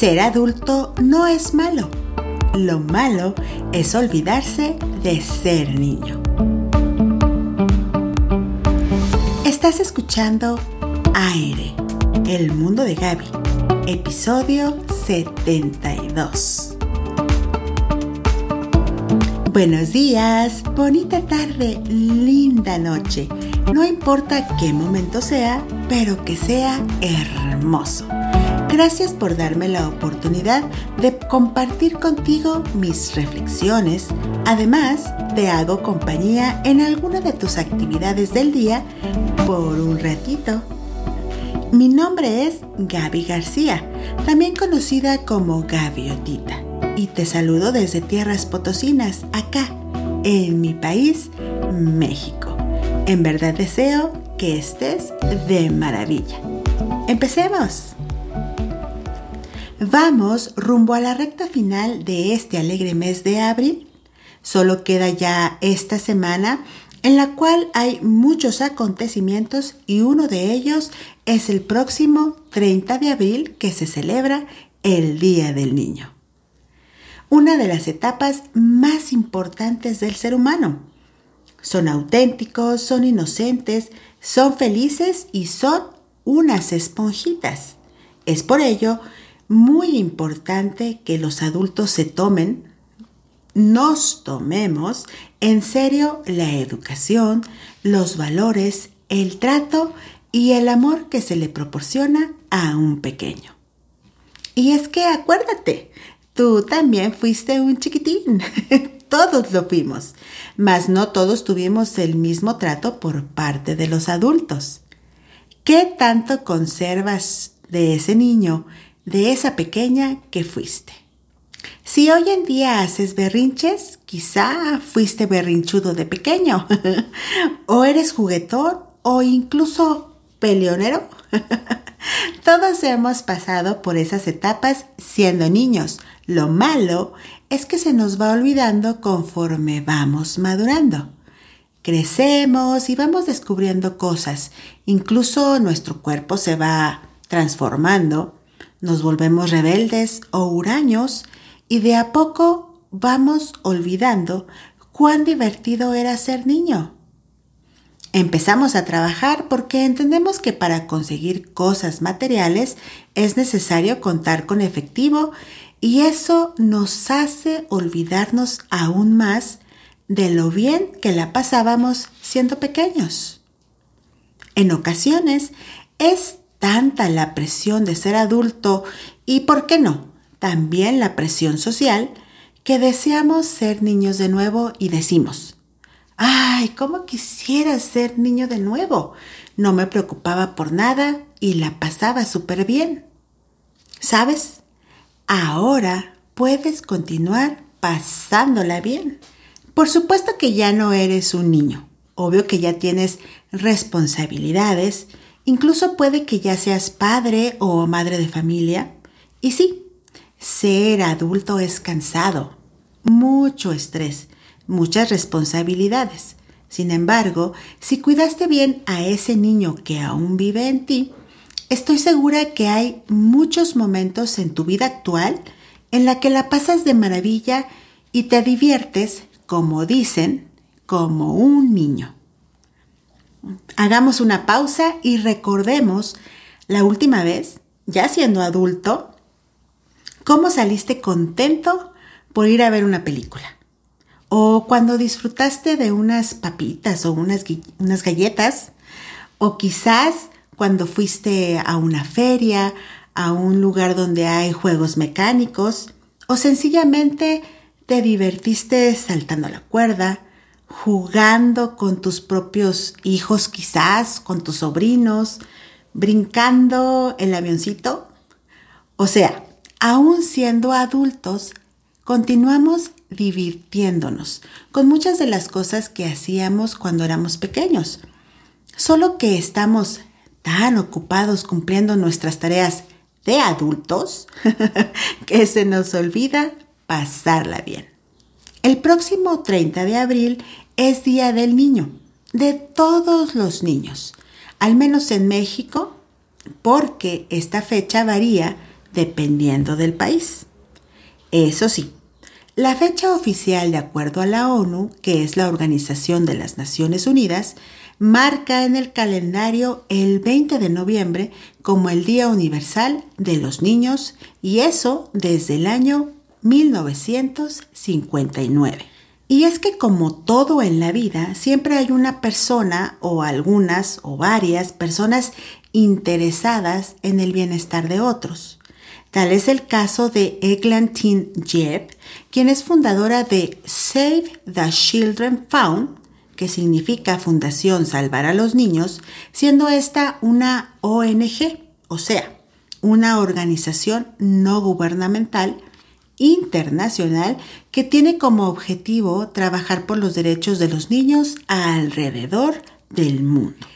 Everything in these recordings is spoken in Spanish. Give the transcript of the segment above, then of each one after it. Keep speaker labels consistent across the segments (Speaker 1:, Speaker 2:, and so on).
Speaker 1: Ser adulto no es malo. Lo malo es olvidarse de ser niño. Estás escuchando Aire, el mundo de Gaby, episodio 72. Buenos días, bonita tarde, linda noche. No importa qué momento sea, pero que sea hermoso. Gracias por darme la oportunidad de compartir contigo mis reflexiones. Además, te hago compañía en alguna de tus actividades del día por un ratito. Mi nombre es Gaby García, también conocida como Gaviotita, y te saludo desde Tierras Potosinas, acá, en mi país, México. En verdad deseo que estés de maravilla. Empecemos. Vamos rumbo a la recta final de este alegre mes de abril. Solo queda ya esta semana en la cual hay muchos acontecimientos y uno de ellos es el próximo 30 de abril que se celebra el Día del Niño. Una de las etapas más importantes del ser humano. Son auténticos, son inocentes, son felices y son unas esponjitas. Es por ello muy importante que los adultos se tomen, nos tomemos en serio la educación, los valores, el trato y el amor que se le proporciona a un pequeño. Y es que acuérdate, tú también fuiste un chiquitín. todos lo fuimos, mas no todos tuvimos el mismo trato por parte de los adultos. ¿Qué tanto conservas de ese niño de esa pequeña que fuiste. Si hoy en día haces berrinches, quizá fuiste berrinchudo de pequeño, o eres juguetón, o incluso peleonero. Todos hemos pasado por esas etapas siendo niños. Lo malo es que se nos va olvidando conforme vamos madurando. Crecemos y vamos descubriendo cosas. Incluso nuestro cuerpo se va transformando nos volvemos rebeldes o huraños y de a poco vamos olvidando cuán divertido era ser niño. Empezamos a trabajar porque entendemos que para conseguir cosas materiales es necesario contar con efectivo y eso nos hace olvidarnos aún más de lo bien que la pasábamos siendo pequeños. En ocasiones es tanta la presión de ser adulto y, ¿por qué no?, también la presión social, que deseamos ser niños de nuevo y decimos, ay, ¿cómo quisiera ser niño de nuevo? No me preocupaba por nada y la pasaba súper bien. ¿Sabes? Ahora puedes continuar pasándola bien. Por supuesto que ya no eres un niño. Obvio que ya tienes responsabilidades Incluso puede que ya seas padre o madre de familia. Y sí, ser adulto es cansado, mucho estrés, muchas responsabilidades. Sin embargo, si cuidaste bien a ese niño que aún vive en ti, estoy segura que hay muchos momentos en tu vida actual en la que la pasas de maravilla y te diviertes, como dicen, como un niño. Hagamos una pausa y recordemos la última vez, ya siendo adulto, cómo saliste contento por ir a ver una película. O cuando disfrutaste de unas papitas o unas, unas galletas. O quizás cuando fuiste a una feria, a un lugar donde hay juegos mecánicos. O sencillamente te divertiste saltando la cuerda, jugando con tus propios hijos quizás, con tus sobrinos, brincando el avioncito. O sea, aún siendo adultos, continuamos divirtiéndonos con muchas de las cosas que hacíamos cuando éramos pequeños. Solo que estamos tan ocupados cumpliendo nuestras tareas de adultos que se nos olvida pasarla bien. El próximo 30 de abril es Día del Niño, de todos los niños, al menos en México, porque esta fecha varía dependiendo del país. Eso sí, la fecha oficial de acuerdo a la ONU, que es la Organización de las Naciones Unidas, marca en el calendario el 20 de noviembre como el Día Universal de los Niños y eso desde el año 1959. Y es que como todo en la vida, siempre hay una persona o algunas o varias personas interesadas en el bienestar de otros. Tal es el caso de Eglantine Jeb, quien es fundadora de Save the Children Fund, que significa Fundación Salvar a los Niños, siendo esta una ONG, o sea, una organización no gubernamental internacional que tiene como objetivo trabajar por los derechos de los niños alrededor del mundo.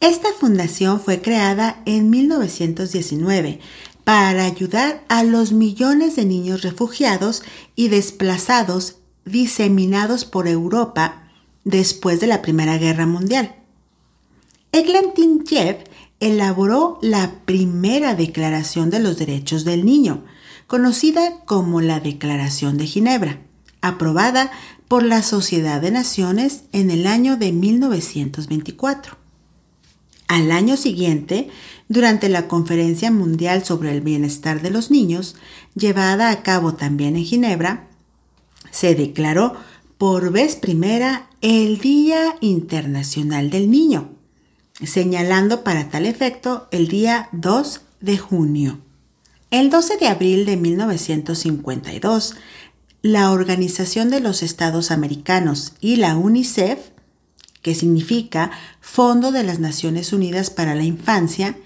Speaker 1: Esta fundación fue creada en 1919 para ayudar a los millones de niños refugiados y desplazados diseminados por Europa después de la Primera Guerra Mundial. Eglantin Jeb elaboró la primera Declaración de los Derechos del Niño, conocida como la Declaración de Ginebra, aprobada por la Sociedad de Naciones en el año de 1924. Al año siguiente, durante la Conferencia Mundial sobre el Bienestar de los Niños, llevada a cabo también en Ginebra, se declaró por vez primera el Día Internacional del Niño, señalando para tal efecto el día 2 de junio. El 12 de abril de 1952, la Organización de los Estados Americanos y la UNICEF, que significa Fondo de las Naciones Unidas para la Infancia,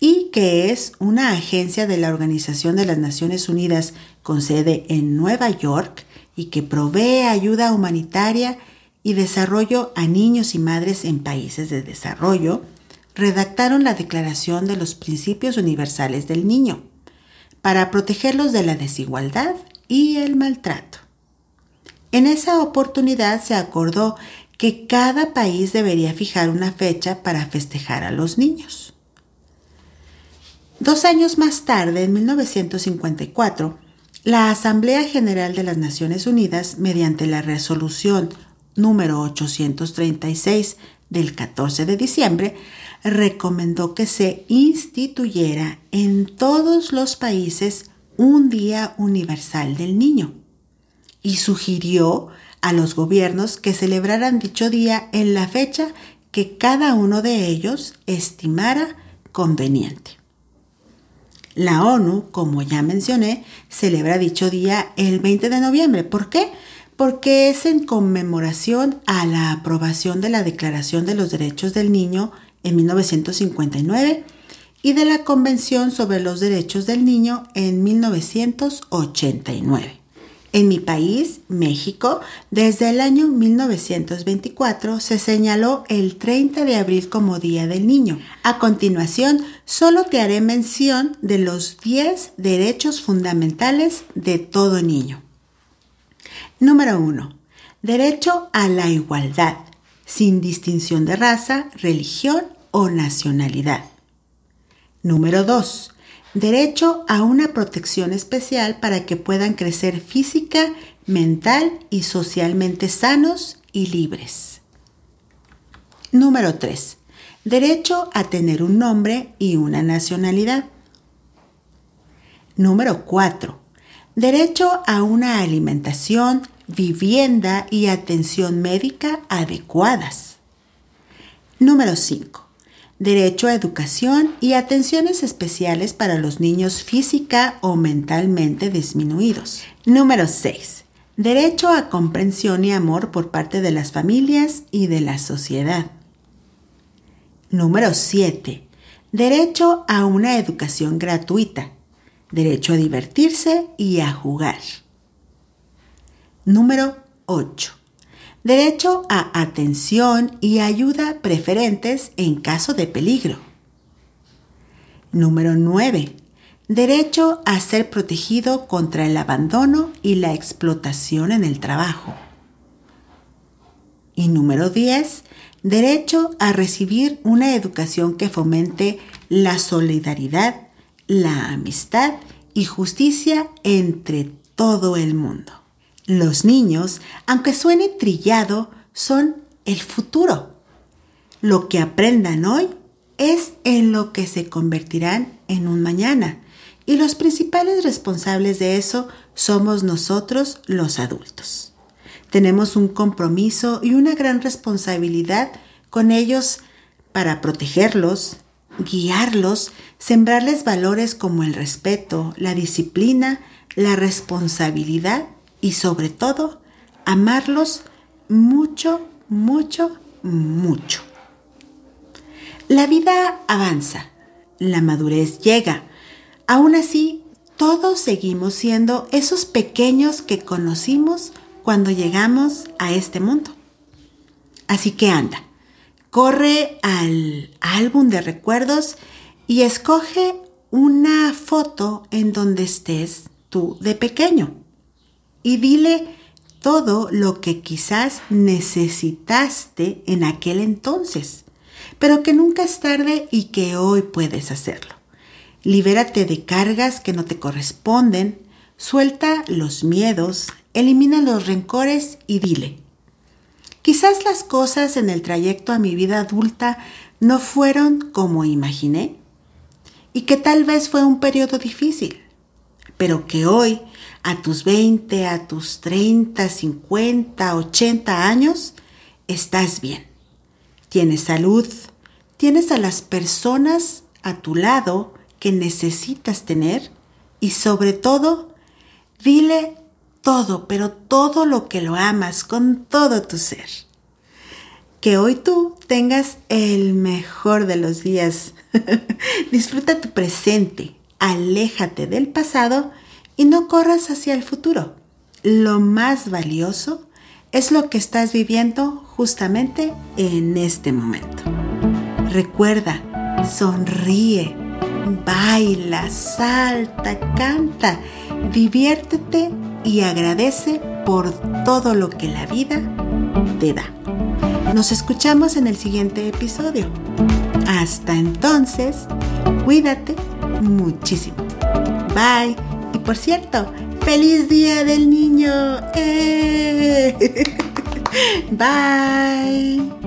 Speaker 1: y que es una agencia de la Organización de las Naciones Unidas con sede en Nueva York y que provee ayuda humanitaria y desarrollo a niños y madres en países de desarrollo, redactaron la Declaración de los Principios Universales del Niño para protegerlos de la desigualdad y el maltrato. En esa oportunidad se acordó que cada país debería fijar una fecha para festejar a los niños. Dos años más tarde, en 1954, la Asamblea General de las Naciones Unidas, mediante la resolución número 836 del 14 de diciembre, recomendó que se instituyera en todos los países un Día Universal del Niño y sugirió a los gobiernos que celebraran dicho día en la fecha que cada uno de ellos estimara conveniente. La ONU, como ya mencioné, celebra dicho día el 20 de noviembre. ¿Por qué? Porque es en conmemoración a la aprobación de la Declaración de los Derechos del Niño en 1959 y de la Convención sobre los Derechos del Niño en 1989. En mi país, México, desde el año 1924 se señaló el 30 de abril como Día del Niño. A continuación, solo te haré mención de los 10 derechos fundamentales de todo niño. Número 1. Derecho a la igualdad, sin distinción de raza, religión o nacionalidad. Número 2 derecho a una protección especial para que puedan crecer física, mental y socialmente sanos y libres. Número 3. Derecho a tener un nombre y una nacionalidad. Número 4. Derecho a una alimentación, vivienda y atención médica adecuadas. Número 5 derecho a educación y atenciones especiales para los niños física o mentalmente disminuidos. Número 6. Derecho a comprensión y amor por parte de las familias y de la sociedad. Número 7. Derecho a una educación gratuita. Derecho a divertirse y a jugar. Número 8 Derecho a atención y ayuda preferentes en caso de peligro. Número 9. Derecho a ser protegido contra el abandono y la explotación en el trabajo. Y número 10. Derecho a recibir una educación que fomente la solidaridad, la amistad y justicia entre todo el mundo. Los niños, aunque suene trillado, son el futuro. Lo que aprendan hoy es en lo que se convertirán en un mañana. Y los principales responsables de eso somos nosotros los adultos. Tenemos un compromiso y una gran responsabilidad con ellos para protegerlos, guiarlos, sembrarles valores como el respeto, la disciplina, la responsabilidad y sobre todo amarlos mucho, mucho, mucho. La vida avanza, la madurez llega. Aún así, todos seguimos siendo esos pequeños que conocimos cuando llegamos a este mundo. Así que anda, corre al álbum de recuerdos y escoge una foto en donde estés tú de pequeño y dile todo lo que quizás necesitaste en aquel entonces pero que nunca es tarde y que hoy puedes hacerlo. Libérate de cargas que no te corresponden, suelta los miedos, elimina los rencores y dile. Quizás las cosas en el trayecto a mi vida adulta no fueron como imaginé y que tal vez fue un periodo difícil, pero que hoy, a tus 20, a tus 30, 50, 80 años, estás bien tienes salud, tienes a las personas a tu lado que necesitas tener y sobre todo, dile todo, pero todo lo que lo amas con todo tu ser. Que hoy tú tengas el mejor de los días. Disfruta tu presente, aléjate del pasado y no corras hacia el futuro. Lo más valioso es lo que estás viviendo justamente en este momento. Recuerda, sonríe, baila, salta, canta, diviértete y agradece por todo lo que la vida te da. Nos escuchamos en el siguiente episodio. Hasta entonces, cuídate muchísimo. Bye. Y por cierto, ¡Feliz Día del Niño! ¡Eh! Bye.